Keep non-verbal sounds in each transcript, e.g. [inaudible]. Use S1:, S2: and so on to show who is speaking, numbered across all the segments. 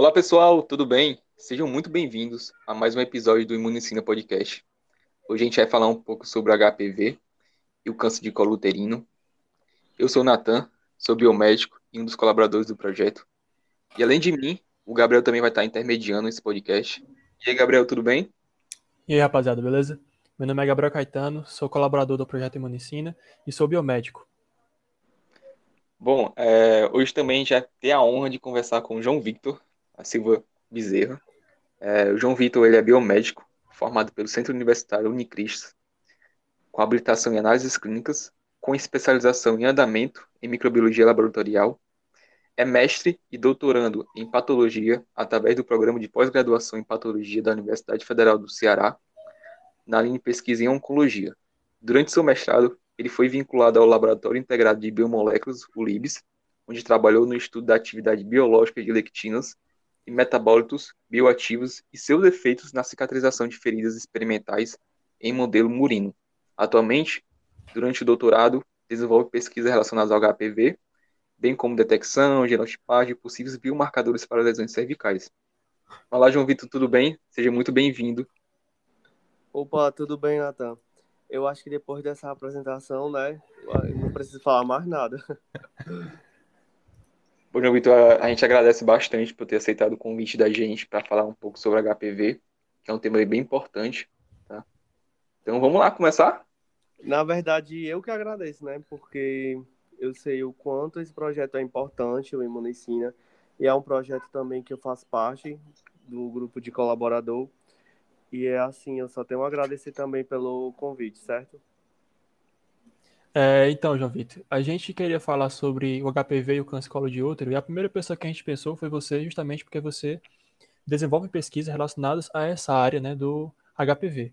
S1: Olá pessoal, tudo bem? Sejam muito bem-vindos a mais um episódio do Imunicina Podcast. Hoje a gente vai falar um pouco sobre HPV e o câncer de colo uterino. Eu sou o Natan, sou biomédico e um dos colaboradores do projeto. E além de mim, o Gabriel também vai estar intermediando esse podcast. E aí, Gabriel, tudo bem?
S2: E aí, rapaziada, beleza? Meu nome é Gabriel Caetano, sou colaborador do projeto Imunicina e sou biomédico.
S1: Bom, é, hoje também vai ter a honra de conversar com o João Victor, a Silva Bezerra. É, o João Vitor ele é biomédico, formado pelo Centro Universitário Unicristos, com habilitação em análises clínicas, com especialização em andamento em microbiologia laboratorial. É mestre e doutorando em patologia através do programa de pós-graduação em patologia da Universidade Federal do Ceará, na linha de pesquisa em oncologia. Durante seu mestrado, ele foi vinculado ao Laboratório Integrado de Biomoléculas, o LIBS, onde trabalhou no estudo da atividade biológica de lectinas e metabólitos bioativos e seus efeitos na cicatrização de feridas experimentais em modelo murino. Atualmente, durante o doutorado, desenvolve pesquisas relacionadas ao HPV, bem como detecção, genotipagem e possíveis biomarcadores para lesões cervicais. Olá, João Vitor, tudo bem? Seja muito bem-vindo.
S3: Opa, tudo bem, Natan? Eu acho que depois dessa apresentação, né, não preciso falar mais nada. [laughs]
S1: João Vitor, a, a gente agradece bastante por ter aceitado o convite da gente para falar um pouco sobre HPV, que é um tema bem importante. Tá? Então vamos lá começar?
S3: Na verdade, eu que agradeço, né? Porque eu sei o quanto esse projeto é importante, o Imunicina, e é um projeto também que eu faço parte do grupo de colaborador. E é assim, eu só tenho a agradecer também pelo convite, certo?
S2: É, então, João Vitor, a gente queria falar sobre o HPV e o câncer colo de útero, e a primeira pessoa que a gente pensou foi você, justamente porque você desenvolve pesquisas relacionadas a essa área né, do HPV.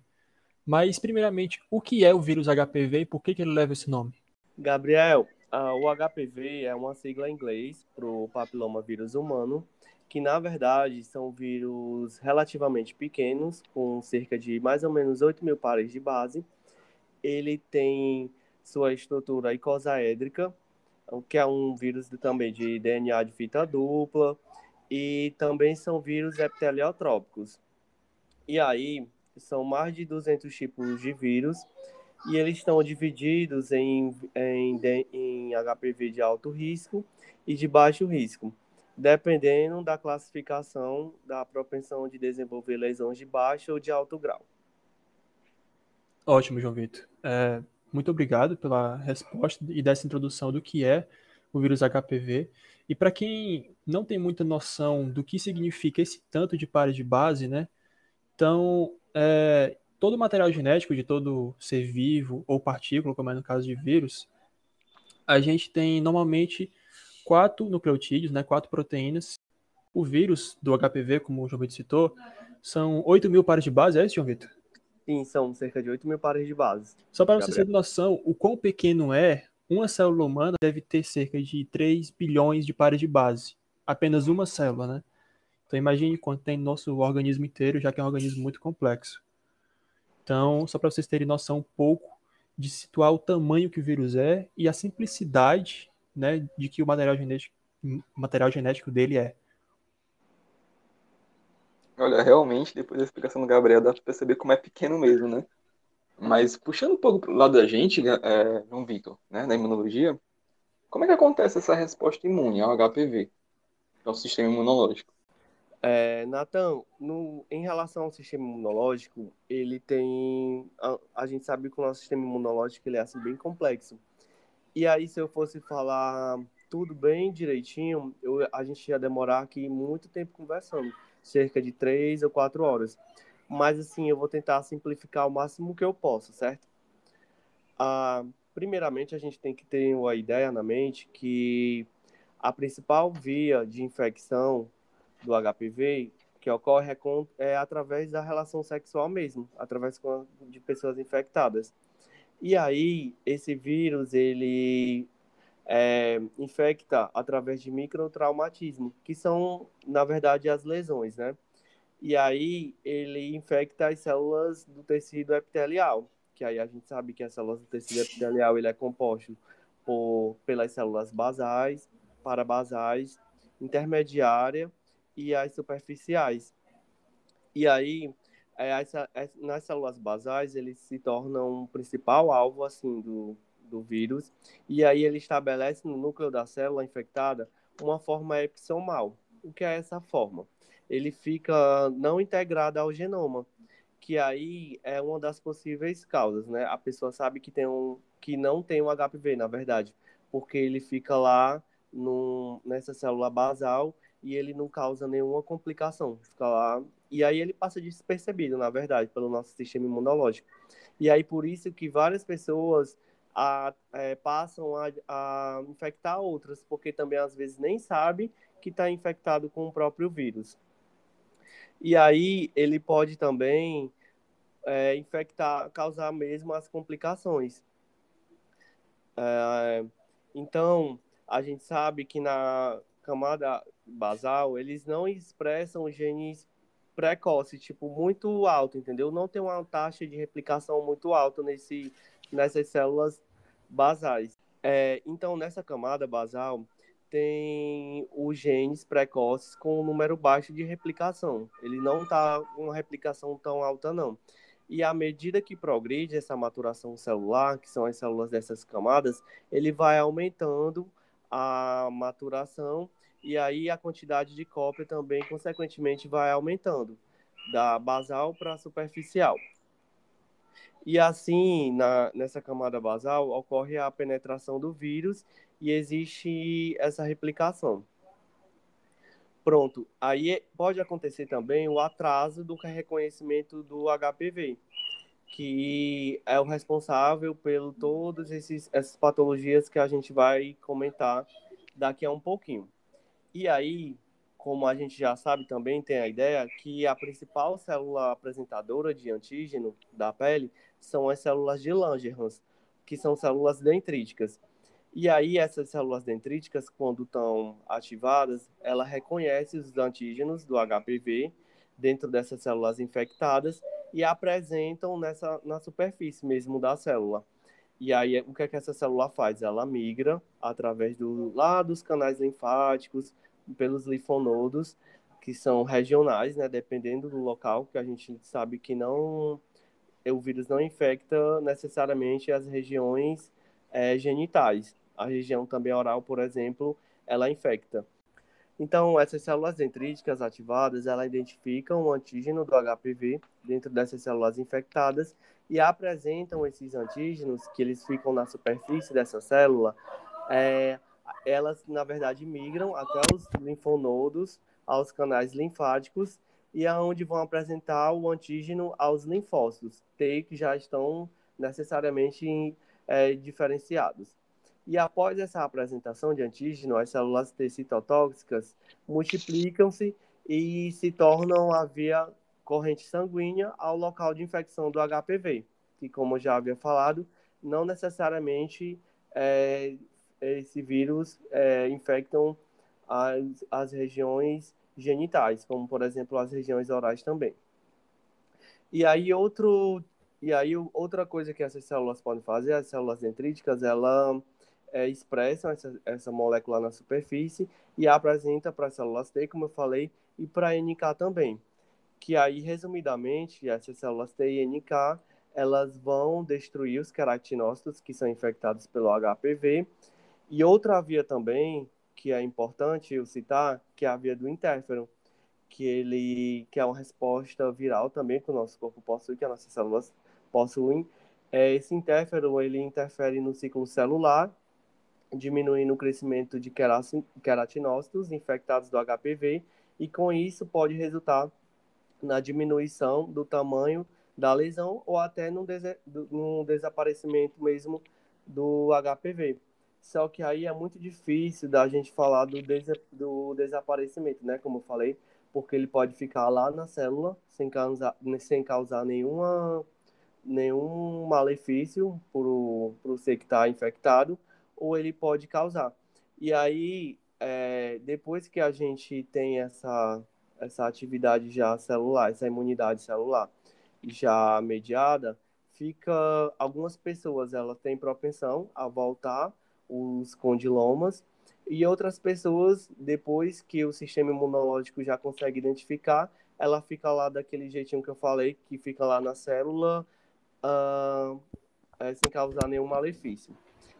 S2: Mas, primeiramente, o que é o vírus HPV e por que, que ele leva esse nome?
S3: Gabriel, uh, o HPV é uma sigla em inglês para o papiloma vírus humano, que na verdade são vírus relativamente pequenos, com cerca de mais ou menos 8 mil pares de base. Ele tem sua estrutura icosaédrica, que é um vírus também de DNA de fita dupla, e também são vírus epiteliotrópicos. E aí, são mais de 200 tipos de vírus, e eles estão divididos em, em, em HPV de alto risco e de baixo risco, dependendo da classificação da propensão de desenvolver lesões de baixo ou de alto grau.
S2: Ótimo, João Vitor. É, muito obrigado pela resposta e dessa introdução do que é o vírus HPV. E para quem não tem muita noção do que significa esse tanto de pares de base, né? Então, é, todo o material genético de todo ser vivo ou partícula, como é no caso de vírus, a gente tem normalmente quatro nucleotídeos, né, quatro proteínas. O vírus do HPV, como o João Vitor citou, são 8 mil pares de base, é isso, João Vitor?
S3: Sim, são cerca de 8 mil pares de base.
S2: Só para você ter noção, o quão pequeno é, uma célula humana deve ter cerca de 3 bilhões de pares de base. Apenas uma célula, né? Então imagine quanto tem no nosso organismo inteiro, já que é um organismo muito complexo. Então, só para vocês terem noção um pouco de situar o tamanho que o vírus é e a simplicidade né, de que o material genético, material genético dele é.
S1: Olha, realmente, depois da explicação do Gabriel, dá pra perceber como é pequeno mesmo, né? Mas puxando um pouco pro lado da gente, é, João Vitor, né, na imunologia, como é que acontece essa resposta imune ao HPV, ao sistema imunológico?
S3: É, Natan, em relação ao sistema imunológico, ele tem. A, a, gente sabe que o nosso sistema imunológico ele é assim, bem complexo. E aí, se eu fosse falar tudo bem direitinho, eu, a gente ia demorar aqui muito tempo conversando cerca de três ou quatro horas. Mas assim, eu vou tentar simplificar o máximo que eu posso, certo? Ah, primeiramente, a gente tem que ter uma ideia na mente que a principal via de infecção do HPV que ocorre é, é através da relação sexual mesmo, através de pessoas infectadas. E aí, esse vírus, ele é, infecta através de microtraumatismo, que são, na verdade, as lesões, né? E aí ele infecta as células do tecido epitelial, que aí a gente sabe que as células do tecido epitelial ele é composto por, pelas células basais, parabasais, intermediária e as superficiais. E aí, é, essa, nas células basais, eles se tornam o principal alvo assim do, do vírus, e aí ele estabelece no núcleo da célula infectada uma forma episomal. O que é essa forma? Ele fica não integrado ao genoma, que aí é uma das possíveis causas, né? A pessoa sabe que tem um que não tem um HPV, na verdade, porque ele fica lá nessa célula basal e ele não causa nenhuma complicação, fica lá e aí ele passa despercebido, na verdade, pelo nosso sistema imunológico. E aí por isso que várias pessoas a, é, passam a, a infectar outras, porque também às vezes nem sabe que está infectado com o próprio vírus. E aí ele pode também é, infectar, causar mesmo as complicações. É, então, a gente sabe que na camada basal, eles não expressam genes precoces, tipo, muito alto, entendeu? Não tem uma taxa de replicação muito alta nesse, nessas células basais. É, então, nessa camada basal, tem os genes precoces com um número baixo de replicação. Ele não está com uma replicação tão alta, não. E à medida que progride essa maturação celular, que são as células dessas camadas, ele vai aumentando a maturação e aí a quantidade de cópia também, consequentemente, vai aumentando, da basal para superficial. E assim, na, nessa camada basal, ocorre a penetração do vírus e existe essa replicação. Pronto, aí pode acontecer também o atraso do reconhecimento do HPV, que é o responsável pelo todas esses, essas patologias que a gente vai comentar daqui a um pouquinho. E aí, como a gente já sabe também, tem a ideia que a principal célula apresentadora de antígeno da pele são as células de Langerhans, que são células dendríticas. E aí essas células dendríticas, quando estão ativadas, ela reconhece os antígenos do HPV dentro dessas células infectadas e apresentam nessa na superfície mesmo da célula. E aí o que é que essa célula faz? Ela migra através do lá dos canais linfáticos, pelos linfonodos, que são regionais, né, dependendo do local, que a gente sabe que não o vírus não infecta necessariamente as regiões é, genitais. A região também oral, por exemplo, ela infecta. Então, essas células dendríticas ativadas, ela identificam o antígeno do HPV dentro dessas células infectadas e apresentam esses antígenos, que eles ficam na superfície dessa célula, é, elas, na verdade, migram até os linfonodos, aos canais linfáticos e aonde vão apresentar o antígeno aos linfócitos T que já estão necessariamente é, diferenciados. E após essa apresentação de antígeno, as células T citotóxicas multiplicam-se e se tornam a via corrente sanguínea ao local de infecção do HPV, que, como já havia falado, não necessariamente é, esse vírus é, infectam as, as regiões genitais, como por exemplo as regiões orais também. E aí outro e aí outra coisa que essas células podem fazer, as células dendríticas, ela é, expressam essa, essa molécula na superfície e apresenta para as células T, como eu falei, e para NK também. Que aí, resumidamente, essas células T e NK, elas vão destruir os queratinócitos que são infectados pelo HPV. E outra via também que é importante eu citar, que é a via do interferon, que ele que é uma resposta viral também que o nosso corpo possui, que as nossas células possuem. É, esse interferon ele interfere no ciclo celular, diminuindo o crescimento de queratinócitos infectados do HPV, e com isso pode resultar na diminuição do tamanho da lesão ou até no, des no desaparecimento mesmo do HPV. Só que aí é muito difícil da gente falar do, des do desaparecimento, né? Como eu falei, porque ele pode ficar lá na célula sem causar, sem causar nenhuma, nenhum malefício para o ser que está infectado, ou ele pode causar. E aí, é, depois que a gente tem essa, essa atividade já celular, essa imunidade celular já mediada, fica algumas pessoas elas têm propensão a voltar os condilomas E outras pessoas, depois que o sistema imunológico já consegue identificar, ela fica lá daquele jeitinho que eu falei, que fica lá na célula, uh, sem causar nenhum malefício.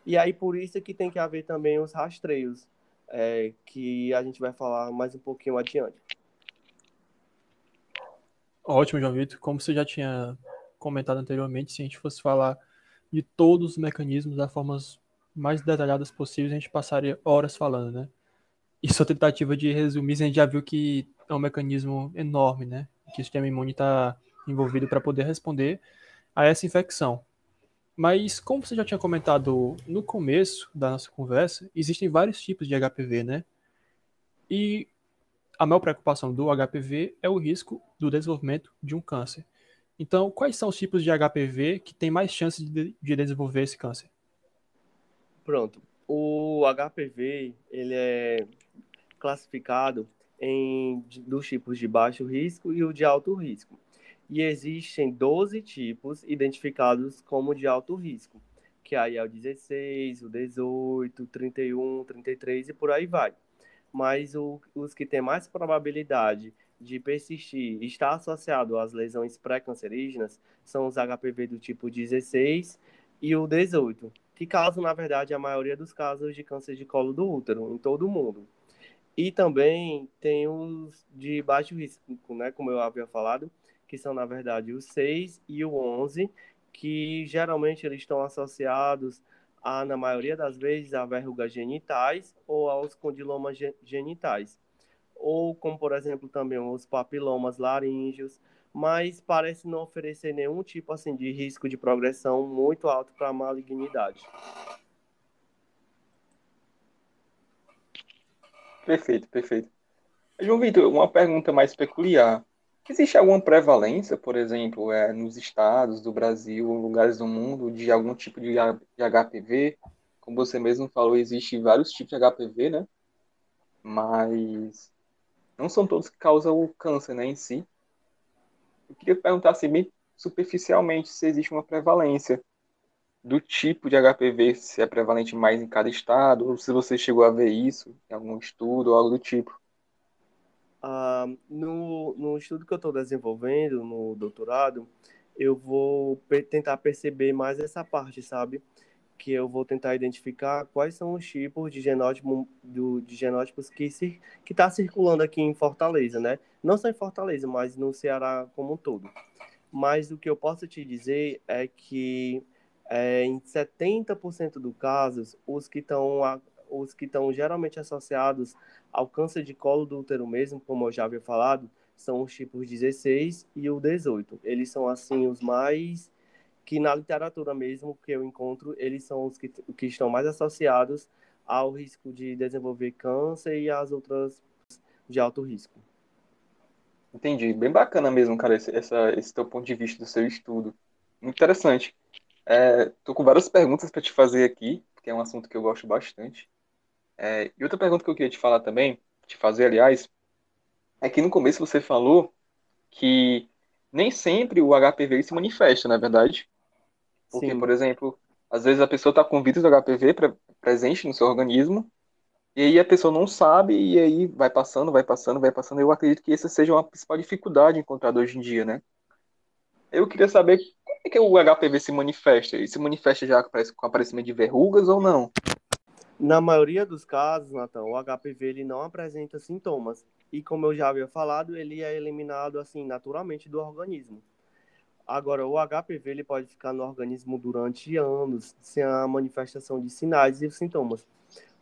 S3: E aí, por isso que tem que haver também os rastreios, é, que a gente vai falar mais um pouquinho adiante.
S2: Ótimo, João Vitor. Como você já tinha comentado anteriormente, se a gente fosse falar de todos os mecanismos das formas mais detalhadas possíveis, a gente passaria horas falando, né? E sua tentativa de resumir, a gente já viu que é um mecanismo enorme, né? Que o sistema imune está envolvido para poder responder a essa infecção. Mas, como você já tinha comentado no começo da nossa conversa, existem vários tipos de HPV, né? E a maior preocupação do HPV é o risco do desenvolvimento de um câncer. Então, quais são os tipos de HPV que têm mais chances de, de desenvolver esse câncer?
S3: Pronto. O HPV, ele é classificado em dos tipos de baixo risco e o de alto risco. E existem 12 tipos identificados como de alto risco, que aí é o 16, o 18, 31, 33 e por aí vai. Mas o, os que têm mais probabilidade de persistir e estar associado às lesões pré-cancerígenas são os HPV do tipo 16 e o 18, que causam, na verdade, a maioria dos casos de câncer de colo do útero em todo o mundo. E também tem os de baixo risco, né, como eu havia falado, que são, na verdade, o 6 e o 11, que geralmente eles estão associados a, na maioria das vezes, a verrugas genitais ou aos condilomas genitais. Ou como, por exemplo, também os papilomas laríngeos, mas parece não oferecer nenhum tipo assim de risco de progressão muito alto para a malignidade.
S1: Perfeito, perfeito. João Vitor, uma pergunta mais peculiar. Existe alguma prevalência, por exemplo, é, nos estados do Brasil, lugares do mundo, de algum tipo de, de HPV? Como você mesmo falou, existem vários tipos de HPV, né? Mas não são todos que causam o câncer, né, em si. Eu queria perguntar, assim, bem superficialmente, se existe uma prevalência do tipo de HPV, se é prevalente mais em cada estado, ou se você chegou a ver isso em algum estudo ou algo do tipo.
S3: Ah, no, no estudo que eu estou desenvolvendo, no doutorado, eu vou tentar perceber mais essa parte, sabe? Que eu vou tentar identificar quais são os tipos de genótipo do, de genótipos que se, que está circulando aqui em Fortaleza, né? Não só em Fortaleza, mas no Ceará como um todo. Mas o que eu posso te dizer é que é, em 70% dos casos, os que estão os que estão geralmente associados ao câncer de colo do útero mesmo, como eu já havia falado, são os tipos 16 e o 18. Eles são assim os mais que na literatura mesmo que eu encontro, eles são os que, que estão mais associados ao risco de desenvolver câncer e as outras de alto risco.
S1: Entendi. Bem bacana mesmo, cara, esse, essa, esse teu ponto de vista do seu estudo. Muito interessante. É, tô com várias perguntas para te fazer aqui, porque é um assunto que eu gosto bastante. É, e outra pergunta que eu queria te falar também, te fazer, aliás, é que no começo você falou que nem sempre o HPV se manifesta, não é verdade? Porque, Sim. por exemplo, às vezes a pessoa está com vírus do HPV pre presente no seu organismo, e aí a pessoa não sabe, e aí vai passando, vai passando, vai passando. Eu acredito que essa seja uma principal dificuldade encontrada hoje em dia, né? Eu queria saber é que o HPV se manifesta? Ele se manifesta já com aparecimento de verrugas ou não?
S3: Na maioria dos casos, Nathan, o HPV ele não apresenta sintomas. E como eu já havia falado, ele é eliminado assim naturalmente do organismo. Agora, o HPV ele pode ficar no organismo durante anos sem a manifestação de sinais e sintomas.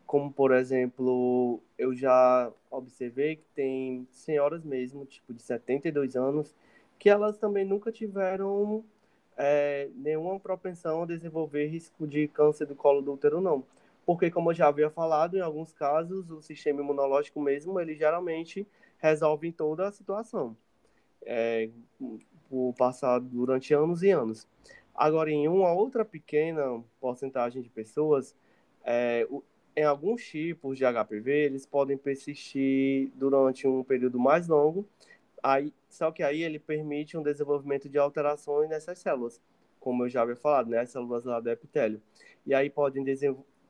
S3: Como, por exemplo, eu já observei que tem senhoras mesmo, tipo de 72 anos, que elas também nunca tiveram é, nenhuma propensão a desenvolver risco de câncer do colo do útero, não. Porque, como eu já havia falado, em alguns casos, o sistema imunológico mesmo, ele geralmente resolve toda a situação. É, por passar durante anos e anos. Agora, em uma outra pequena porcentagem de pessoas, é, em alguns tipos de HPV, eles podem persistir durante um período mais longo Aí, só que aí ele permite um desenvolvimento de alterações nessas células, como eu já havia falado, né? As células lá do epitélio. E aí podem,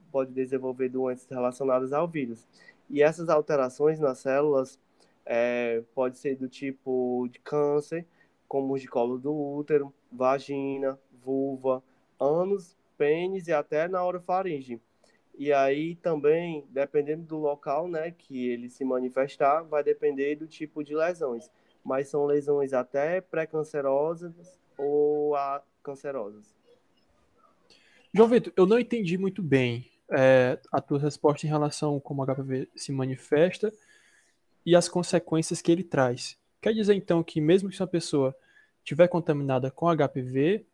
S3: pode desenvolver doenças relacionadas ao vírus. E essas alterações nas células é, pode ser do tipo de câncer, como os de colo do útero, vagina, vulva, ânus, pênis e até na orofaringe. E aí também, dependendo do local, né, que ele se manifestar, vai depender do tipo de lesões. Mas são lesões até pré-cancerosas ou a cancerosas.
S2: João Vitor, eu não entendi muito bem é, a tua resposta em relação a como o HPV se manifesta e as consequências que ele traz. Quer dizer então que mesmo que uma pessoa tiver contaminada com HPV,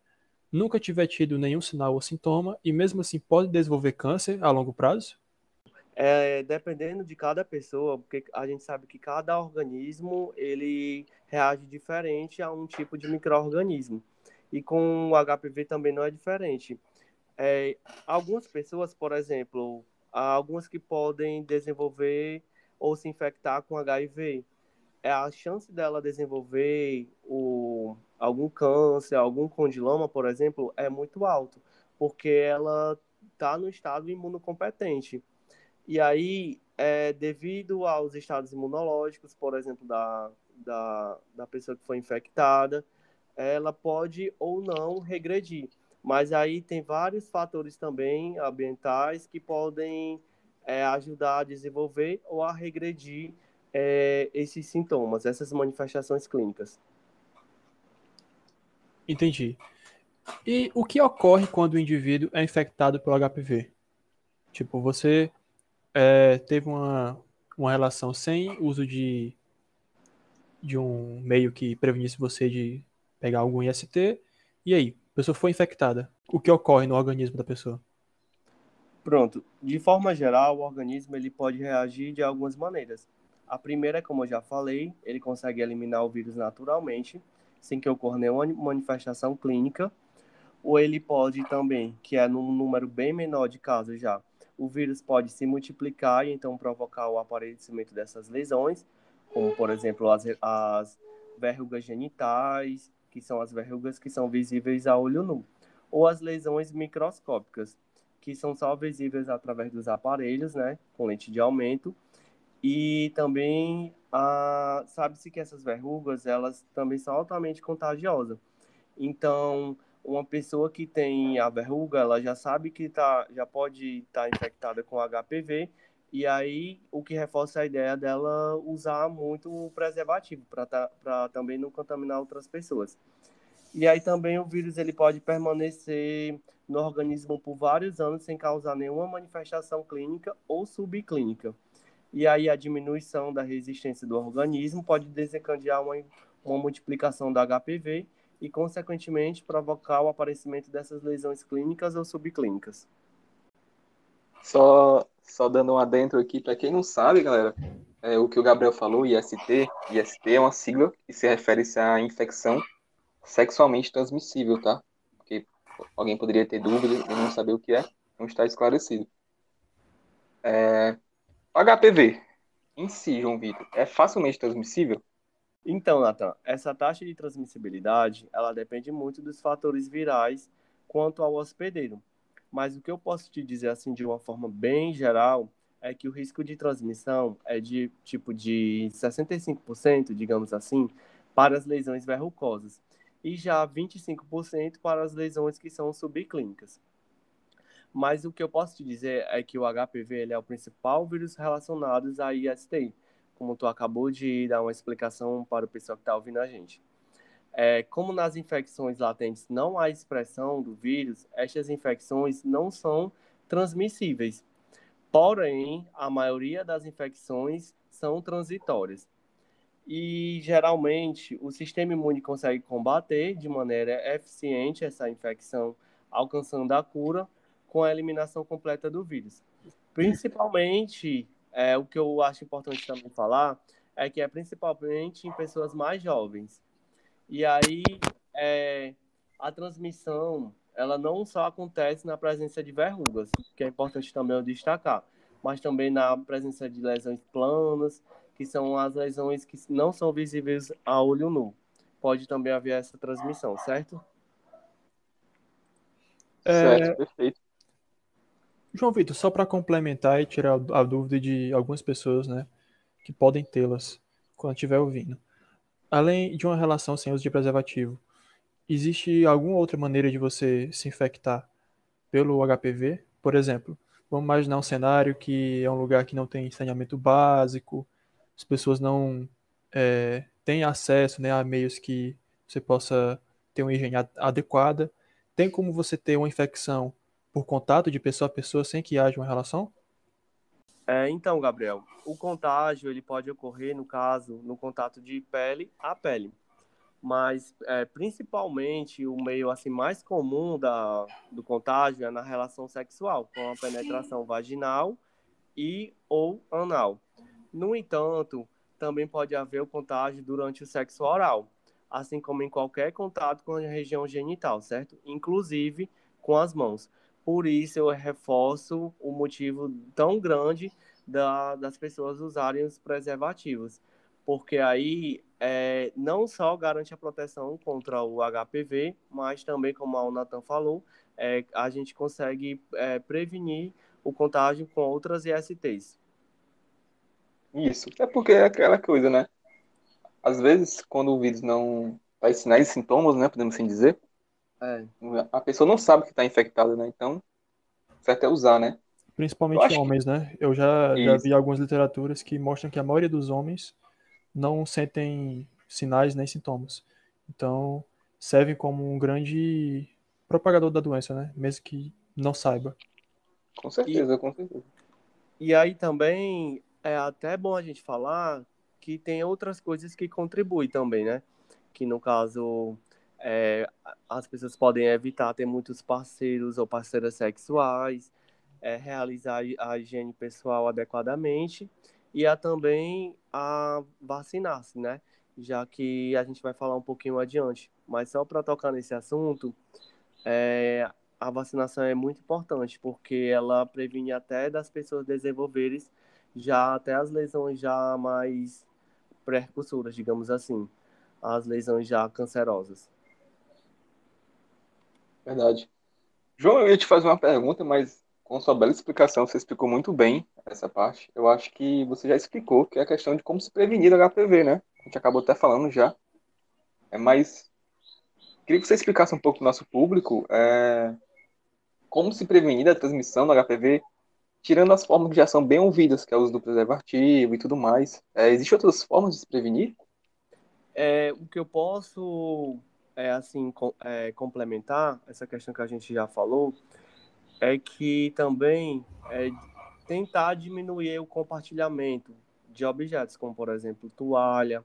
S2: nunca tiver tido nenhum sinal ou sintoma e mesmo assim pode desenvolver câncer a longo prazo?
S3: É, dependendo de cada pessoa, porque a gente sabe que cada organismo ele reage diferente a um tipo de microorganismo. E com o HPV também não é diferente. É, algumas pessoas, por exemplo, há algumas que podem desenvolver ou se infectar com HIV. É a chance dela desenvolver o, algum câncer, algum condiloma, por exemplo, é muito alto, porque ela está no estado imunocompetente. E aí, é, devido aos estados imunológicos, por exemplo, da, da, da pessoa que foi infectada, ela pode ou não regredir. Mas aí tem vários fatores também ambientais que podem é, ajudar a desenvolver ou a regredir é, esses sintomas, essas manifestações clínicas.
S2: Entendi. E o que ocorre quando o indivíduo é infectado pelo HPV? Tipo, você é, teve uma, uma relação sem uso de, de um meio que prevenisse você de pegar algum IST, e aí, a pessoa foi infectada. O que ocorre no organismo da pessoa?
S3: Pronto. De forma geral, o organismo ele pode reagir de algumas maneiras. A primeira, como eu já falei, ele consegue eliminar o vírus naturalmente sem que ocorra nenhuma manifestação clínica, ou ele pode também, que é num número bem menor de casos já, o vírus pode se multiplicar e então provocar o aparecimento dessas lesões, como por exemplo as, as verrugas genitais, que são as verrugas que são visíveis a olho nu, ou as lesões microscópicas, que são só visíveis através dos aparelhos, né, com lente de aumento, e também ah, sabe-se que essas verrugas, elas também são altamente contagiosas. Então, uma pessoa que tem a verruga, ela já sabe que tá, já pode estar tá infectada com HPV, e aí o que reforça a ideia dela usar muito o preservativo para tá, também não contaminar outras pessoas. E aí também o vírus ele pode permanecer no organismo por vários anos sem causar nenhuma manifestação clínica ou subclínica e aí a diminuição da resistência do organismo pode desencadear uma, uma multiplicação da HPV e, consequentemente, provocar o aparecimento dessas lesões clínicas ou subclínicas.
S1: Só, só dando um adentro aqui, para quem não sabe, galera, é, o que o Gabriel falou, IST, IST é uma sigla que se refere à infecção sexualmente transmissível, tá? Porque alguém poderia ter dúvida e não saber o que é, não está esclarecido. É, HPV em si, João Vitor, é facilmente transmissível?
S3: Então, Nathan, essa taxa de transmissibilidade, ela depende muito dos fatores virais quanto ao hospedeiro. Mas o que eu posso te dizer assim de uma forma bem geral é que o risco de transmissão é de tipo de 65%, digamos assim, para as lesões verrucosas e já 25% para as lesões que são subclínicas. Mas o que eu posso te dizer é que o HPV ele é o principal vírus relacionado a IST, como tu acabou de dar uma explicação para o pessoal que está ouvindo a gente. É, como nas infecções latentes não há expressão do vírus, estas infecções não são transmissíveis. Porém, a maioria das infecções são transitórias. E geralmente o sistema imune consegue combater de maneira eficiente essa infecção, alcançando a cura com a eliminação completa do vírus. Principalmente, é, o que eu acho importante também falar é que é principalmente em pessoas mais jovens. E aí, é, a transmissão, ela não só acontece na presença de verrugas, que é importante também eu destacar, mas também na presença de lesões planas, que são as lesões que não são visíveis a olho nu. Pode também haver essa transmissão, certo?
S1: É... Certo, perfeito.
S2: João Vitor, só para complementar e tirar a dúvida de algumas pessoas, né, que podem tê-las quando estiver ouvindo. Além de uma relação sem uso de preservativo, existe alguma outra maneira de você se infectar pelo HPV? Por exemplo, vamos imaginar um cenário que é um lugar que não tem saneamento básico, as pessoas não é, têm acesso né, a meios que você possa ter uma higiene adequada. Tem como você ter uma infecção por contato de pessoa a pessoa sem que haja uma relação?
S3: É, então, Gabriel, o contágio ele pode ocorrer, no caso, no contato de pele a pele. Mas, é, principalmente, o meio assim mais comum da, do contágio é na relação sexual, com a penetração vaginal e ou anal. No entanto, também pode haver o contágio durante o sexo oral, assim como em qualquer contato com a região genital, certo? Inclusive com as mãos. Por isso eu reforço o motivo tão grande da, das pessoas usarem os preservativos, porque aí é, não só garante a proteção contra o HPV, mas também, como o Nathan falou, é, a gente consegue é, prevenir o contágio com outras ISTs.
S1: Isso, é porque é aquela coisa, né? Às vezes, quando o vírus não faz sinais e sintomas, né, podemos assim dizer, é. A pessoa não sabe que está infectada, né? Então, certo é usar, né?
S2: Principalmente homens, que... né? Eu já, já vi algumas literaturas que mostram que a maioria dos homens não sentem sinais nem sintomas. Então, servem como um grande propagador da doença, né? Mesmo que não saiba.
S1: Com certeza, e, com certeza.
S3: E aí também é até bom a gente falar que tem outras coisas que contribuem também, né? Que no caso é, as pessoas podem evitar ter muitos parceiros ou parceiras sexuais, é, realizar a higiene pessoal adequadamente e a também a vacinar-se, né? Já que a gente vai falar um pouquinho adiante. Mas só para tocar nesse assunto, é, a vacinação é muito importante porque ela previne até das pessoas desenvolverem já até as lesões já mais precursoras, digamos assim, as lesões já cancerosas.
S1: Verdade. João, eu ia te fazer uma pergunta, mas com sua bela explicação, você explicou muito bem essa parte. Eu acho que você já explicou, que é a questão de como se prevenir do HPV, né? A gente acabou até falando já. É, mas queria que você explicasse um pouco para o nosso público é, como se prevenir da transmissão do HPV, tirando as formas que já são bem ouvidas, que é o uso do preservativo e tudo mais. É, Existem outras formas de se prevenir?
S3: É, o que eu posso é assim com, é, complementar essa questão que a gente já falou é que também é tentar diminuir o compartilhamento de objetos, como por exemplo toalha,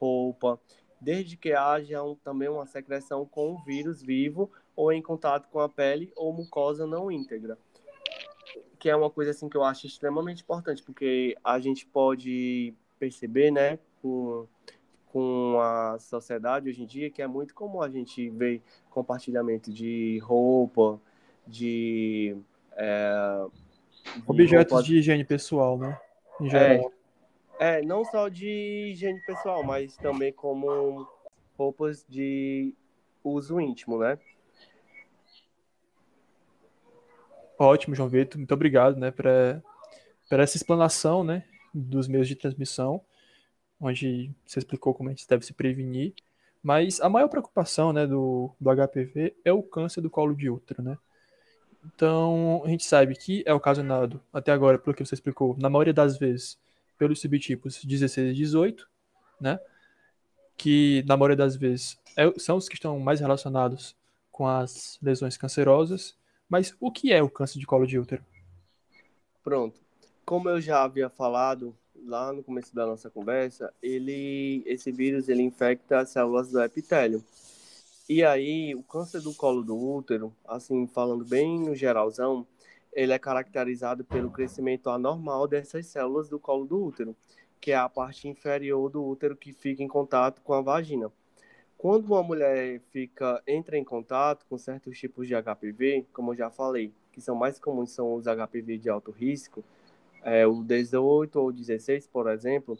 S3: roupa, desde que haja um, também uma secreção com o vírus vivo ou em contato com a pele ou mucosa não íntegra. Que é uma coisa assim que eu acho extremamente importante, porque a gente pode perceber, né, com com a sociedade hoje em dia, que é muito comum a gente ver compartilhamento de roupa, de. É,
S2: de Objetos roupa... de higiene pessoal, né? Em
S3: geral. É, é, não só de higiene pessoal, mas também como roupas de uso íntimo, né?
S2: Ótimo, João Vitor. Muito obrigado, né, para essa explanação, né, dos meios de transmissão onde você explicou como a gente deve se prevenir. Mas a maior preocupação né, do, do HPV é o câncer do colo de útero, né? Então, a gente sabe que é ocasionado, até agora, pelo que você explicou, na maioria das vezes, pelos subtipos 16 e 18, né? Que, na maioria das vezes, é, são os que estão mais relacionados com as lesões cancerosas. Mas o que é o câncer de colo de útero?
S3: Pronto. Como eu já havia falado lá no começo da nossa conversa, ele, esse vírus ele infecta as células do epitélio. E aí, o câncer do colo do útero, assim, falando bem no geralzão, ele é caracterizado pelo crescimento anormal dessas células do colo do útero, que é a parte inferior do útero que fica em contato com a vagina. Quando uma mulher fica entra em contato com certos tipos de HPV, como eu já falei, que são mais comuns são os HPV de alto risco, é, o 18 ou 16, por exemplo,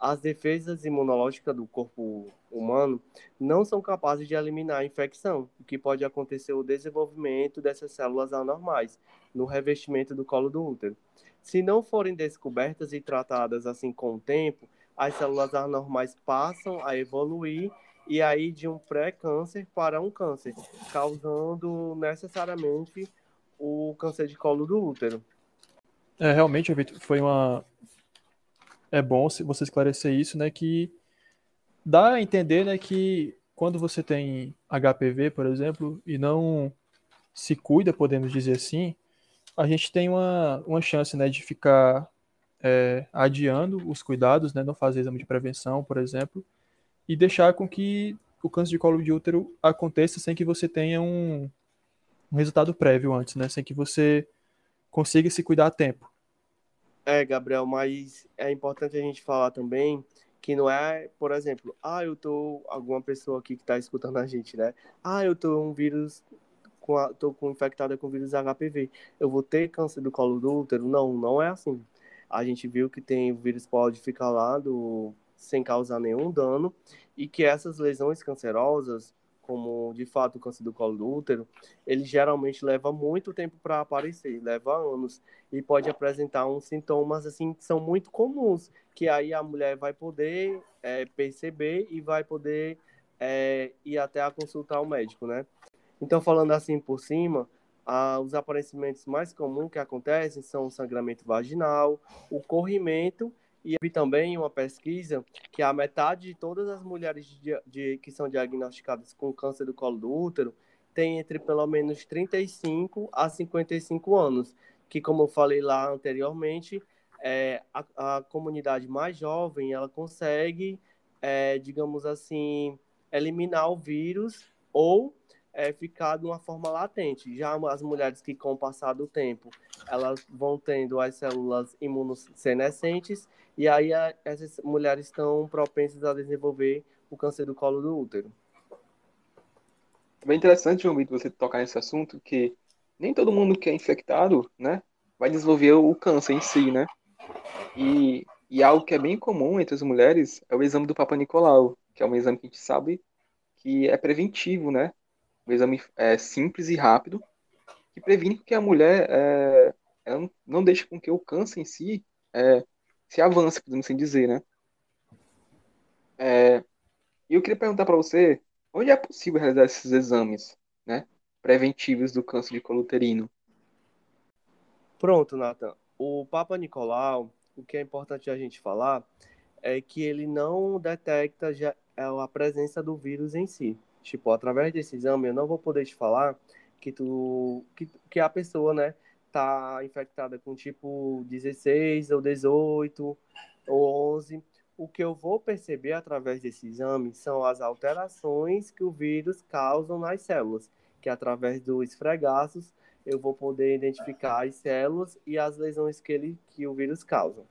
S3: as defesas imunológicas do corpo humano não são capazes de eliminar a infecção, o que pode acontecer o desenvolvimento dessas células anormais no revestimento do colo do útero. Se não forem descobertas e tratadas assim com o tempo, as células anormais passam a evoluir e aí de um pré-câncer para um câncer, causando necessariamente o câncer de colo do útero.
S2: É, realmente, foi uma, é bom você esclarecer isso, né, que dá a entender, né, que quando você tem HPV, por exemplo, e não se cuida, podemos dizer assim, a gente tem uma, uma chance, né, de ficar é, adiando os cuidados, né, não fazer exame de prevenção, por exemplo, e deixar com que o câncer de colo de útero aconteça sem que você tenha um, um resultado prévio antes, né, sem que você consiga se cuidar a tempo.
S3: É, Gabriel, mas é importante a gente falar também que não é, por exemplo, ah, eu tô alguma pessoa aqui que está escutando a gente, né? Ah, eu tô um vírus com a, tô com infectada com vírus HPV. Eu vou ter câncer do colo do útero? Não, não é assim. A gente viu que tem o vírus pode ficar lá do, sem causar nenhum dano e que essas lesões cancerosas como de fato o câncer do colo do útero, ele geralmente leva muito tempo para aparecer, leva anos e pode apresentar uns sintomas assim que são muito comuns, que aí a mulher vai poder é, perceber e vai poder é, ir até a consultar o médico, né? Então falando assim por cima, os aparecimentos mais comuns que acontecem são o sangramento vaginal, o corrimento e vi também uma pesquisa que a metade de todas as mulheres de, de, que são diagnosticadas com câncer do colo do útero tem entre pelo menos 35 a 55 anos, que como eu falei lá anteriormente, é, a, a comunidade mais jovem ela consegue, é, digamos assim, eliminar o vírus ou é, ficar de uma forma latente. Já as mulheres que, com o passar do tempo, elas vão tendo as células imunossenescentes, e aí a, essas mulheres estão propensas a desenvolver o câncer do colo do útero.
S1: É bem interessante, João Vitor, você tocar nesse assunto, que nem todo mundo que é infectado, né, vai desenvolver o câncer em si, né? E, e algo que é bem comum entre as mulheres é o exame do Papa Nicolau, que é um exame que a gente sabe que é preventivo, né? Um exame é, simples e rápido que previne que a mulher é, não, não deixe com que o câncer em si é, se avance, podemos assim dizer, né? É, e eu queria perguntar para você, onde é possível realizar esses exames, né, preventivos do câncer de colo uterino?
S3: Pronto, Nathan. O Papa Nicolau, o que é importante a gente falar é que ele não detecta é, a presença do vírus em si. Tipo, através desse exame, eu não vou poder te falar que tu que, que a pessoa, né, tá infectada com tipo 16 ou 18 ou 11. O que eu vou perceber através desse exame são as alterações que o vírus causa nas células, que através dos esfregaços eu vou poder identificar as células e as lesões que ele que o vírus causa.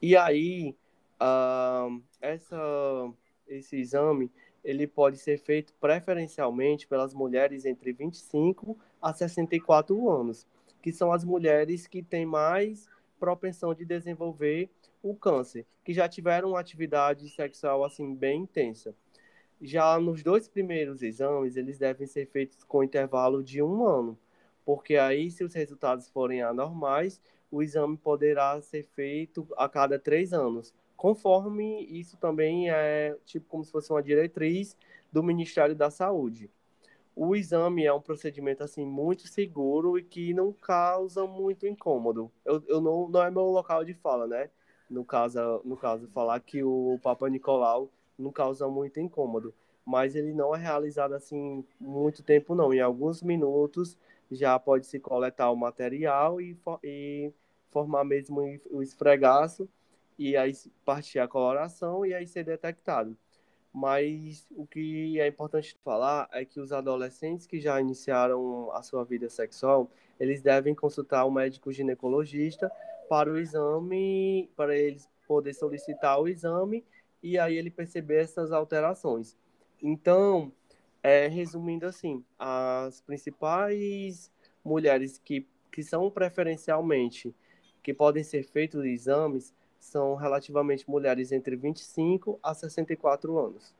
S3: E aí, uh, essa esse exame ele pode ser feito preferencialmente pelas mulheres entre 25 a 64 anos, que são as mulheres que têm mais propensão de desenvolver o câncer, que já tiveram uma atividade sexual assim bem intensa. Já nos dois primeiros exames, eles devem ser feitos com intervalo de um ano, porque aí, se os resultados forem anormais, o exame poderá ser feito a cada três anos, conforme isso também é tipo como se fosse uma diretriz do Ministério da Saúde. O exame é um procedimento assim muito seguro e que não causa muito incômodo. Eu, eu não, não é meu local de fala, né? No caso, no caso, falar que o Papa Nicolau não causa muito incômodo, mas ele não é realizado assim muito tempo não. Em alguns minutos já pode se coletar o material e, e formar mesmo o esfregaço e aí partir a coloração e aí ser detectado. Mas o que é importante falar é que os adolescentes que já iniciaram a sua vida sexual, eles devem consultar o médico ginecologista para o exame, para eles poder solicitar o exame e aí ele perceber essas alterações. Então, é, resumindo assim, as principais mulheres que, que são preferencialmente que podem ser feitos exames são relativamente mulheres entre 25 a 64 anos.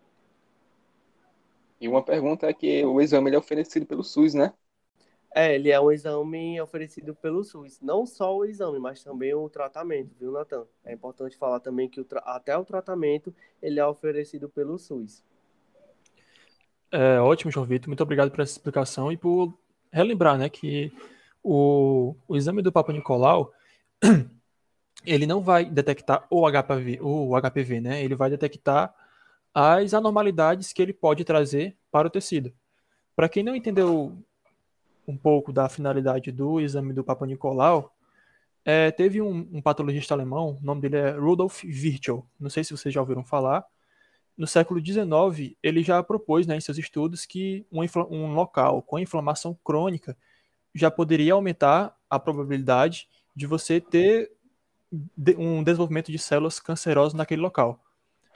S1: E uma pergunta é que o exame é oferecido pelo SUS, né?
S3: É, ele é um exame oferecido pelo SUS. Não só o exame, mas também o tratamento, viu, Natan? É importante falar também que o até o tratamento ele é oferecido pelo SUS.
S2: É, ótimo, João Vitor. Muito obrigado por essa explicação e por relembrar, né, que o, o exame do Papa Nicolau [clears throat] ele não vai detectar o HPV, o HPV, né? Ele vai detectar as anormalidades que ele pode trazer para o tecido. Para quem não entendeu um pouco da finalidade do exame do Papa Nicolau, é, teve um, um, patologista alemão, o nome dele é Rudolf Virchow, não sei se vocês já ouviram falar. No século XIX, ele já propôs né, em seus estudos que um, um local com inflamação crônica já poderia aumentar a probabilidade de você ter um desenvolvimento de células cancerosas naquele local.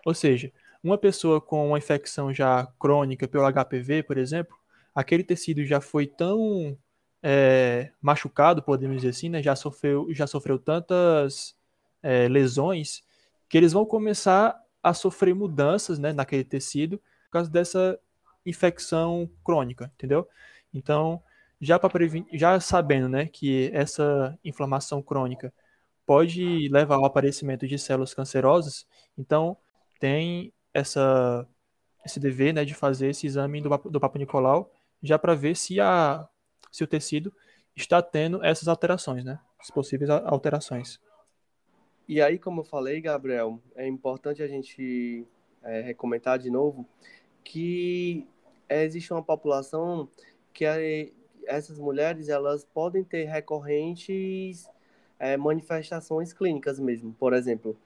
S2: Ou seja, uma pessoa com uma infecção já crônica pelo HPV, por exemplo, aquele tecido já foi tão é, machucado, podemos dizer assim, né? já, sofreu, já sofreu tantas é, lesões, que eles vão começar a sofrer mudanças né, naquele tecido por causa dessa infecção crônica, entendeu? Então, já, já sabendo né, que essa inflamação crônica pode levar ao aparecimento de células cancerosas, então tem essa, esse dever né, de fazer esse exame do, do Papa Nicolau já para ver se, a, se o tecido está tendo essas alterações, né? As possíveis alterações.
S3: E aí, como eu falei, Gabriel, é importante a gente é, recomendar de novo que existe uma população que é, essas mulheres elas podem ter recorrentes é, manifestações clínicas mesmo. Por exemplo,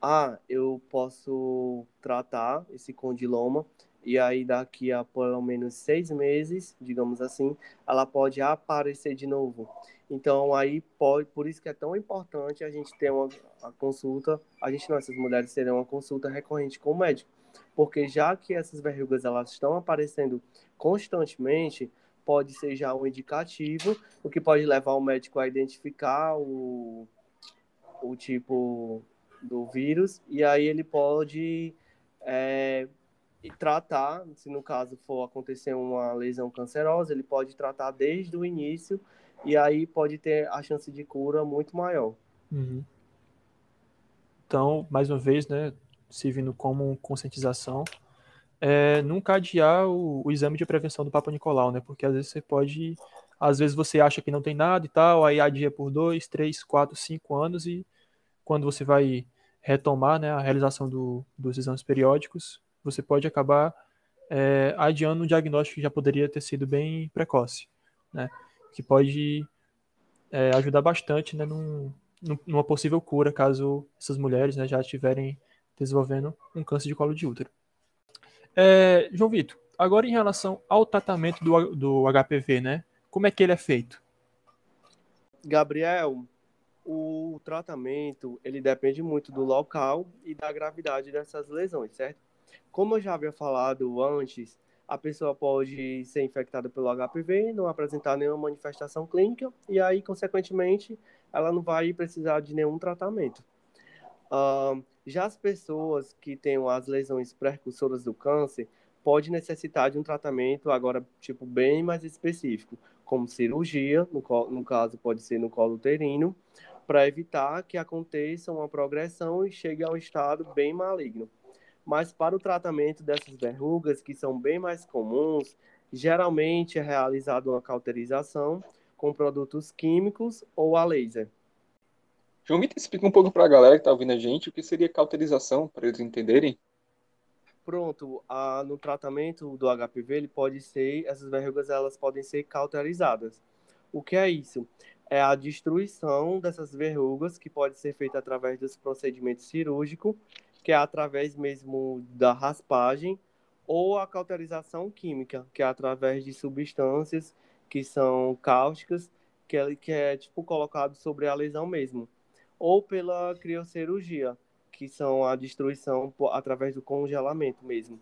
S3: ah, eu posso tratar esse condiloma e aí daqui a pelo menos seis meses, digamos assim, ela pode aparecer de novo. Então aí pode, por isso que é tão importante a gente ter uma consulta, a gente não, essas mulheres terem uma consulta recorrente com o médico, porque já que essas verrugas elas estão aparecendo constantemente, pode ser já um indicativo, o que pode levar o médico a identificar o, o tipo do vírus e aí ele pode é, tratar, se no caso for acontecer uma lesão cancerosa, ele pode tratar desde o início e aí pode ter a chance de cura muito maior.
S2: Uhum. Então, mais uma vez, né, servindo como conscientização, é, nunca adiar o, o, exame de prevenção do Papa Nicolau, né, porque às vezes você pode, às vezes você acha que não tem nada e tal, aí adia por dois, três, quatro, cinco anos e quando você vai retomar, né, a realização do, dos exames periódicos, você pode acabar é, adiando um diagnóstico que já poderia ter sido bem precoce, né? Que pode é, ajudar bastante né, num, numa possível cura caso essas mulheres né, já estiverem desenvolvendo um câncer de colo de útero. É, João Vitor, agora em relação ao tratamento do, do HPV, né? Como é que ele é feito?
S3: Gabriel, o tratamento ele depende muito do local e da gravidade dessas lesões, certo? Como eu já havia falado antes, a pessoa pode ser infectada pelo HPV, não apresentar nenhuma manifestação clínica, e aí, consequentemente, ela não vai precisar de nenhum tratamento. Uh, já as pessoas que têm as lesões precursoras do câncer pode necessitar de um tratamento agora tipo bem mais específico, como cirurgia, no, no caso pode ser no colo uterino, para evitar que aconteça uma progressão e chegue a um estado bem maligno mas para o tratamento dessas verrugas, que são bem mais comuns, geralmente é realizada uma cauterização com produtos químicos ou a laser.
S1: João Vitor, explica um pouco para a galera que está ouvindo a gente o que seria cauterização, para eles entenderem.
S3: Pronto, no tratamento do HPV, ele pode ser, essas verrugas elas podem ser cauterizadas. O que é isso? É a destruição dessas verrugas, que pode ser feita através desse procedimento cirúrgico, que é através mesmo da raspagem, ou a cauterização química, que é através de substâncias que são cáusticas, que é, que é tipo colocado sobre a lesão mesmo, ou pela criocirurgia, que são a destruição através do congelamento mesmo.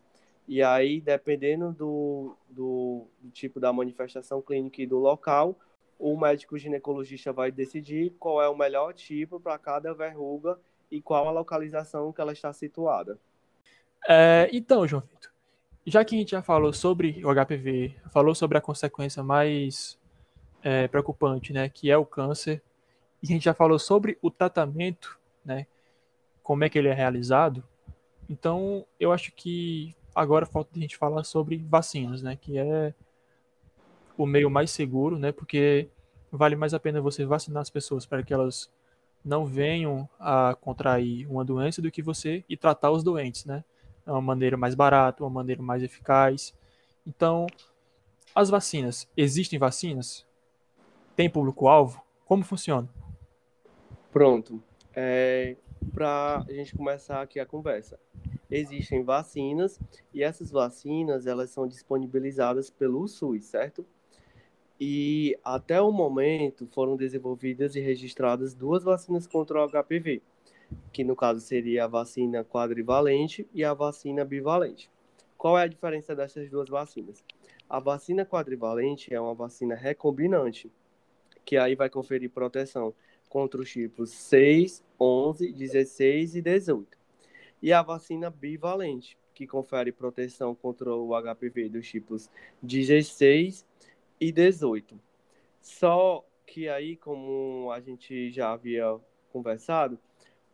S3: E aí, dependendo do, do, do tipo da manifestação clínica e do local, o médico ginecologista vai decidir qual é o melhor tipo para cada verruga e qual a localização que ela está situada.
S2: É, então, João Vitor, já que a gente já falou sobre o HPV, falou sobre a consequência mais é, preocupante, né, que é o câncer, e a gente já falou sobre o tratamento, né, como é que ele é realizado, então eu acho que agora falta a gente falar sobre vacinas, né, que é o meio mais seguro, né, porque vale mais a pena você vacinar as pessoas para que elas não venham a contrair uma doença do que você ir tratar os doentes, né? É uma maneira mais barata, uma maneira mais eficaz. Então, as vacinas, existem vacinas? Tem público-alvo? Como funciona?
S3: Pronto. É, Para a gente começar aqui a conversa. Existem vacinas e essas vacinas elas são disponibilizadas pelo SUS, certo? E até o momento foram desenvolvidas e registradas duas vacinas contra o HPV que no caso seria a vacina quadrivalente e a vacina bivalente. Qual é a diferença dessas duas vacinas? A vacina quadrivalente é uma vacina recombinante, que aí vai conferir proteção contra os tipos 6, 11, 16 e 18. E a vacina bivalente, que confere proteção contra o HPV dos tipos 16 e 18. Só que aí, como a gente já havia conversado,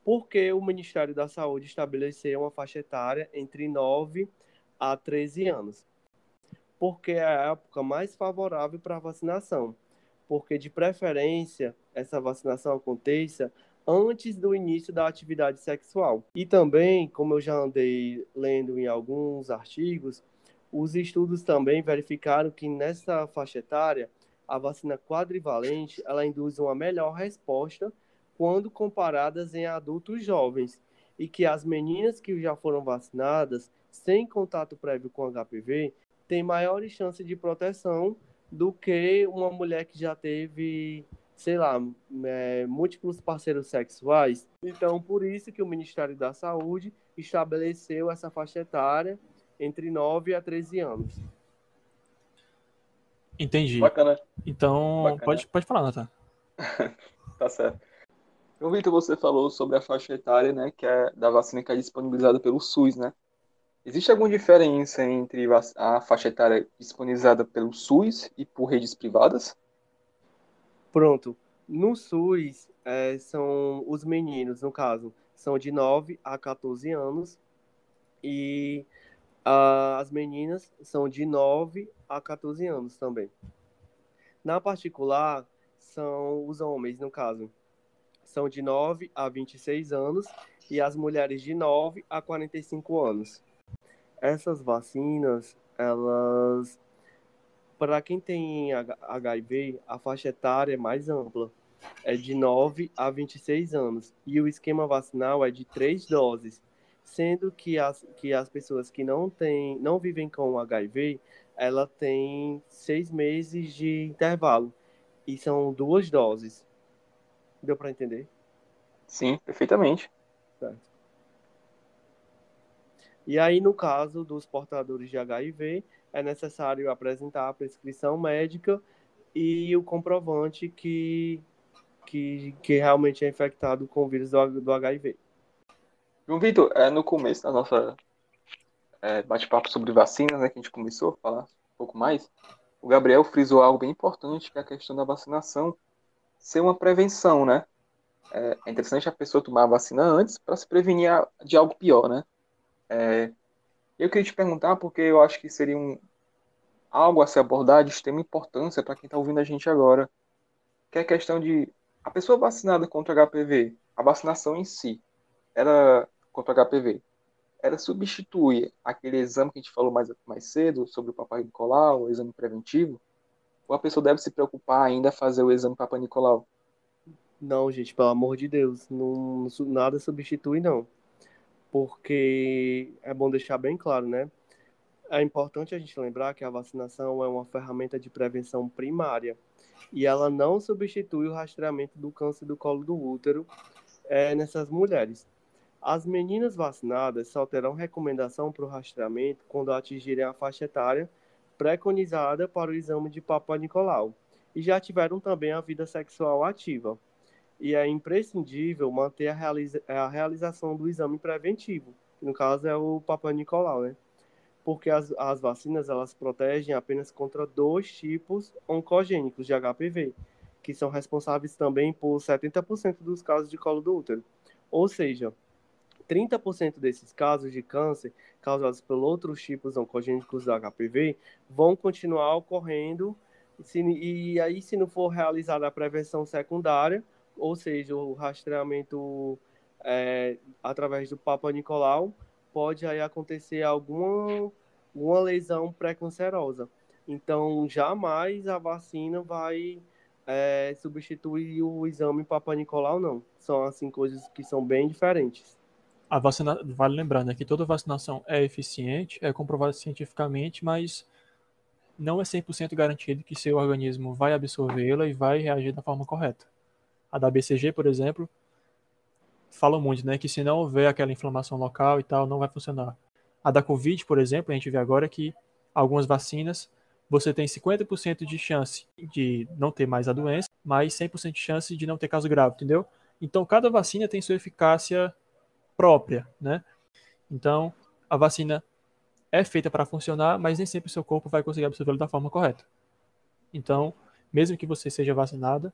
S3: porque o Ministério da Saúde estabeleceu uma faixa etária entre 9 a 13 anos. Porque é a época mais favorável para a vacinação. Porque, de preferência, essa vacinação aconteça antes do início da atividade sexual. E também, como eu já andei lendo em alguns artigos, os estudos também verificaram que nessa faixa etária, a vacina quadrivalente, ela induz uma melhor resposta quando comparadas em adultos jovens, e que as meninas que já foram vacinadas sem contato prévio com HPV têm maiores chances de proteção do que uma mulher que já teve, sei lá, é, múltiplos parceiros sexuais. Então, por isso que o Ministério da Saúde estabeleceu essa faixa etária entre 9 a 13 anos.
S2: Entendi.
S1: Bacana.
S2: Então,
S1: Bacana.
S2: Pode, pode falar, Nathan. [laughs]
S1: tá certo. Então, Vitor, você falou sobre a faixa etária, né, que é da vacina que é disponibilizada pelo SUS, né? Existe alguma diferença entre a faixa etária disponibilizada pelo SUS e por redes privadas?
S3: Pronto. No SUS, é, são os meninos, no caso, são de 9 a 14 anos e uh, as meninas são de 9 a 14 anos também. Na particular, são os homens, no caso, são de 9 a 26 anos e as mulheres de 9 a 45 anos. Essas vacinas, elas para quem tem HIV, a faixa etária é mais ampla, é de 9 a 26 anos, e o esquema vacinal é de três doses, sendo que as, que as pessoas que não têm, não vivem com HIV, ela tem seis meses de intervalo, e são duas doses. Deu para entender?
S1: Sim, perfeitamente.
S3: Certo. E aí, no caso dos portadores de HIV, é necessário apresentar a prescrição médica e o comprovante que, que, que realmente é infectado com o vírus do, do HIV.
S1: João Vitor, é, no começo da nossa é, bate-papo sobre vacinas, né, que a gente começou a falar um pouco mais, o Gabriel frisou algo bem importante, que é a questão da vacinação ser uma prevenção, né? É, é interessante a pessoa tomar a vacina antes para se prevenir de algo pior, né? É, eu queria te perguntar, porque eu acho que seria um, algo a se abordar de extrema importância para quem está ouvindo a gente agora, que é a questão de a pessoa vacinada contra HPV, a vacinação em si, ela contra HPV, ela substitui aquele exame que a gente falou mais, mais cedo sobre o Papai Nicolau, o exame preventivo, ou a pessoa deve se preocupar ainda a fazer o exame Papai Nicolau?
S3: Não, gente, pelo amor de Deus, não, nada substitui, não. Porque é bom deixar bem claro, né? É importante a gente lembrar que a vacinação é uma ferramenta de prevenção primária e ela não substitui o rastreamento do câncer do colo do útero é, nessas mulheres. As meninas vacinadas só terão recomendação para o rastreamento quando atingirem a faixa etária preconizada para o exame de Papa Nicolau e já tiveram também a vida sexual ativa. E é imprescindível manter a, realiza a realização do exame preventivo, que no caso é o Papai Nicolau, né? Porque as, as vacinas elas protegem apenas contra dois tipos oncogênicos de HPV, que são responsáveis também por 70% dos casos de colo do útero. Ou seja, 30% desses casos de câncer causados por outros tipos oncogênicos do HPV vão continuar ocorrendo e aí se não for realizada a prevenção secundária, ou seja, o rastreamento é, através do Papa Nicolau, pode aí acontecer alguma, alguma lesão pré-cancerosa. Então, jamais a vacina vai é, substituir o exame Papa Nicolau, não. São, assim, coisas que são bem diferentes.
S2: A vacina, vale lembrar, né, que toda vacinação é eficiente, é comprovada cientificamente, mas não é 100% garantido que seu organismo vai absorvê-la e vai reagir da forma correta. A da BCG, por exemplo, fala muito, né, que se não houver aquela inflamação local e tal, não vai funcionar. A da Covid, por exemplo, a gente vê agora que algumas vacinas você tem 50% de chance de não ter mais a doença, mas 100% de chance de não ter caso grave, entendeu? Então, cada vacina tem sua eficácia própria, né? Então, a vacina é feita para funcionar, mas nem sempre o seu corpo vai conseguir absorvê-lo da forma correta. Então, mesmo que você seja vacinada,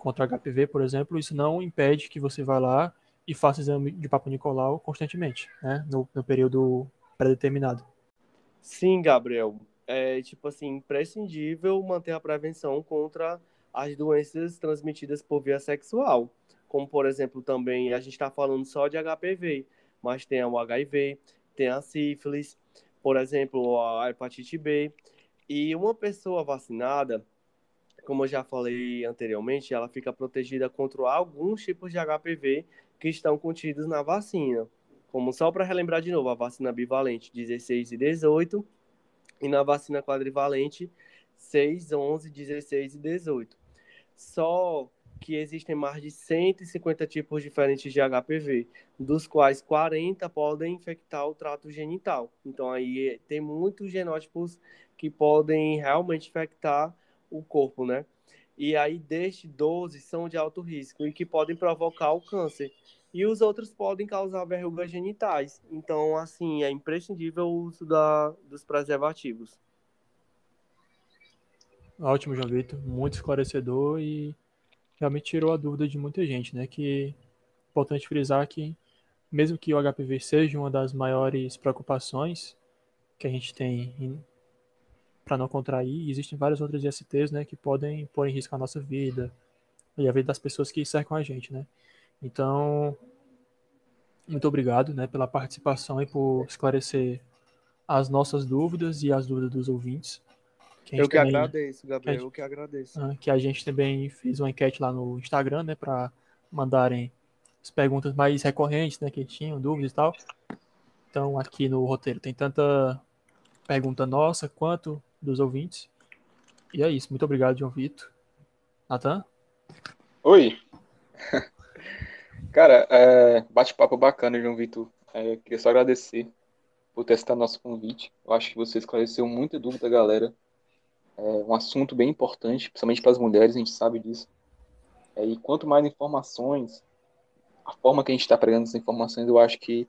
S2: contra HPV, por exemplo, isso não impede que você vá lá e faça exame de Papa Nicolau constantemente, né, no, no período pré-determinado.
S3: Sim, Gabriel. É, tipo assim, imprescindível manter a prevenção contra as doenças transmitidas por via sexual. Como, por exemplo, também a gente está falando só de HPV, mas tem o HIV, tem a sífilis, por exemplo, a hepatite B. E uma pessoa vacinada, como eu já falei anteriormente, ela fica protegida contra alguns tipos de HPV que estão contidos na vacina. Como só para relembrar de novo, a vacina bivalente 16 e 18 e na vacina quadrivalente 6, 11, 16 e 18. Só que existem mais de 150 tipos diferentes de HPV, dos quais 40 podem infectar o trato genital. Então aí tem muitos genótipos que podem realmente infectar o corpo, né? E aí, desde 12 são de alto risco e que podem provocar o câncer. E os outros podem causar verrugas genitais. Então, assim, é imprescindível o uso da, dos preservativos.
S2: Ótimo, João Vitor. Muito esclarecedor e realmente tirou a dúvida de muita gente, né? Que é importante frisar que, mesmo que o HPV seja uma das maiores preocupações que a gente tem para não contrair. Existem várias outras ISTs, né, que podem pôr em risco a nossa vida e a vida das pessoas que cercam a gente, né. Então, muito obrigado, né, pela participação e por esclarecer as nossas dúvidas e as dúvidas dos ouvintes.
S3: Que eu que também, agradeço, Gabriel, que gente, eu que agradeço.
S2: Ah, que a gente também fez uma enquete lá no Instagram, né, para mandarem as perguntas mais recorrentes, né, que tinham dúvidas e tal. Então, aqui no roteiro tem tanta pergunta nossa quanto dos ouvintes. E é isso. Muito obrigado, João Vitor. Natan?
S1: Oi. [laughs] Cara, é, bate-papo bacana, João Vitor. É, queria só agradecer por testar nosso convite. Eu acho que você esclareceu muita dúvida, galera. É um assunto bem importante, principalmente para as mulheres, a gente sabe disso. É, e quanto mais informações, a forma que a gente está pregando essas informações, eu acho que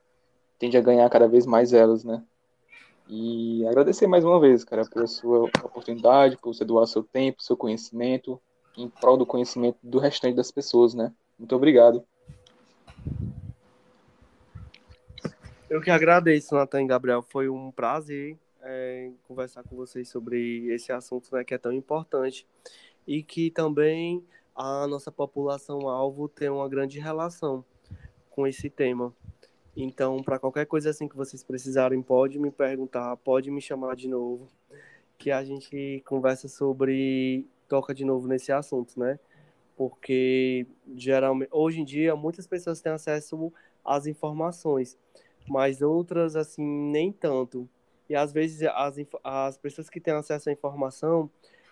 S1: tende a ganhar cada vez mais elas, né? E agradecer mais uma vez, cara, pela sua oportunidade, por você doar seu tempo, seu conhecimento, em prol do conhecimento do restante das pessoas, né? Muito obrigado.
S3: Eu que agradeço, Natan e Gabriel. Foi um prazer é, conversar com vocês sobre esse assunto né, que é tão importante e que também a nossa população-alvo tem uma grande relação com esse tema. Então, para qualquer coisa assim que vocês precisarem, pode me perguntar, pode me chamar de novo, que a gente conversa sobre, toca de novo nesse assunto, né? Porque geralmente, hoje em dia, muitas pessoas têm acesso às informações, mas outras assim nem tanto. E às vezes as, as pessoas que têm acesso à informação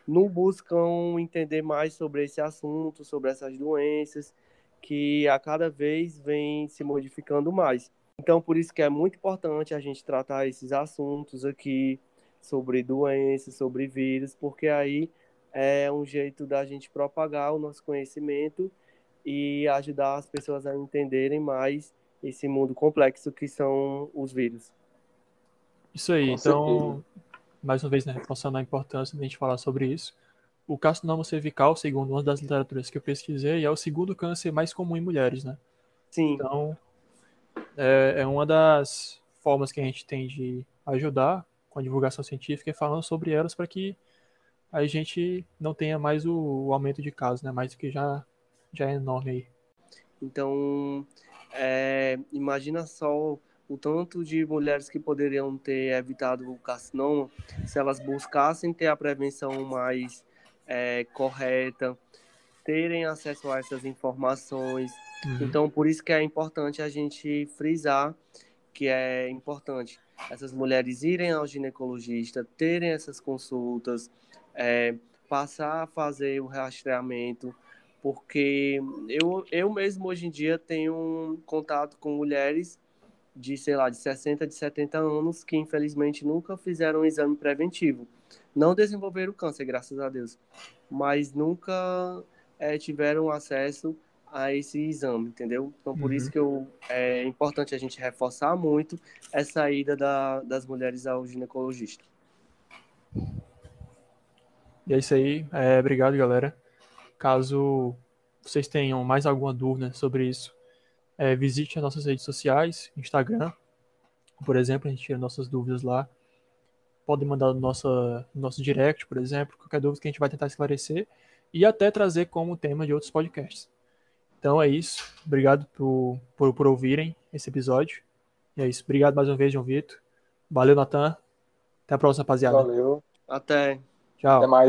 S3: não buscam entender mais sobre esse assunto, sobre essas doenças que a cada vez vem se modificando mais. Então, por isso que é muito importante a gente tratar esses assuntos aqui sobre doenças, sobre vírus, porque aí é um jeito da gente propagar o nosso conhecimento e ajudar as pessoas a entenderem mais esse mundo complexo que são os vírus.
S2: Isso aí, Com então, certeza. mais uma vez, né, reforçando a importância de a gente falar sobre isso. O carcinoma cervical, segundo uma das literaturas que eu pesquisei, é o segundo câncer mais comum em mulheres, né?
S3: Sim.
S2: Então, é, é uma das formas que a gente tem de ajudar com a divulgação científica é falando sobre elas para que a gente não tenha mais o, o, aumento de casos, né? Mais do que já, já é enorme aí.
S3: Então, é, imagina só o tanto de mulheres que poderiam ter evitado o carcinoma se elas buscassem ter a prevenção mais é, correta, terem acesso a essas informações. Uhum. Então, por isso que é importante a gente frisar que é importante essas mulheres irem ao ginecologista, terem essas consultas, é, passar a fazer o rastreamento, porque eu, eu mesmo hoje em dia tenho um contato com mulheres de, sei lá, de 60, de 70 anos que infelizmente nunca fizeram um exame preventivo. Não desenvolveram câncer, graças a Deus, mas nunca é, tiveram acesso a esse exame, entendeu? Então, por uhum. isso que eu, é importante a gente reforçar muito essa ida da, das mulheres ao ginecologista.
S2: E é isso aí. É, obrigado, galera. Caso vocês tenham mais alguma dúvida sobre isso, é, visite as nossas redes sociais, Instagram, por exemplo, a gente tira nossas dúvidas lá. Podem mandar no nosso, no nosso direct, por exemplo, qualquer dúvida que a gente vai tentar esclarecer e até trazer como tema de outros podcasts. Então é isso. Obrigado por, por, por ouvirem esse episódio. E é isso. Obrigado mais uma vez, João Vitor. Valeu, Natan. Até a próxima, rapaziada.
S3: Valeu. Até.
S2: Tchau.
S1: Até mais.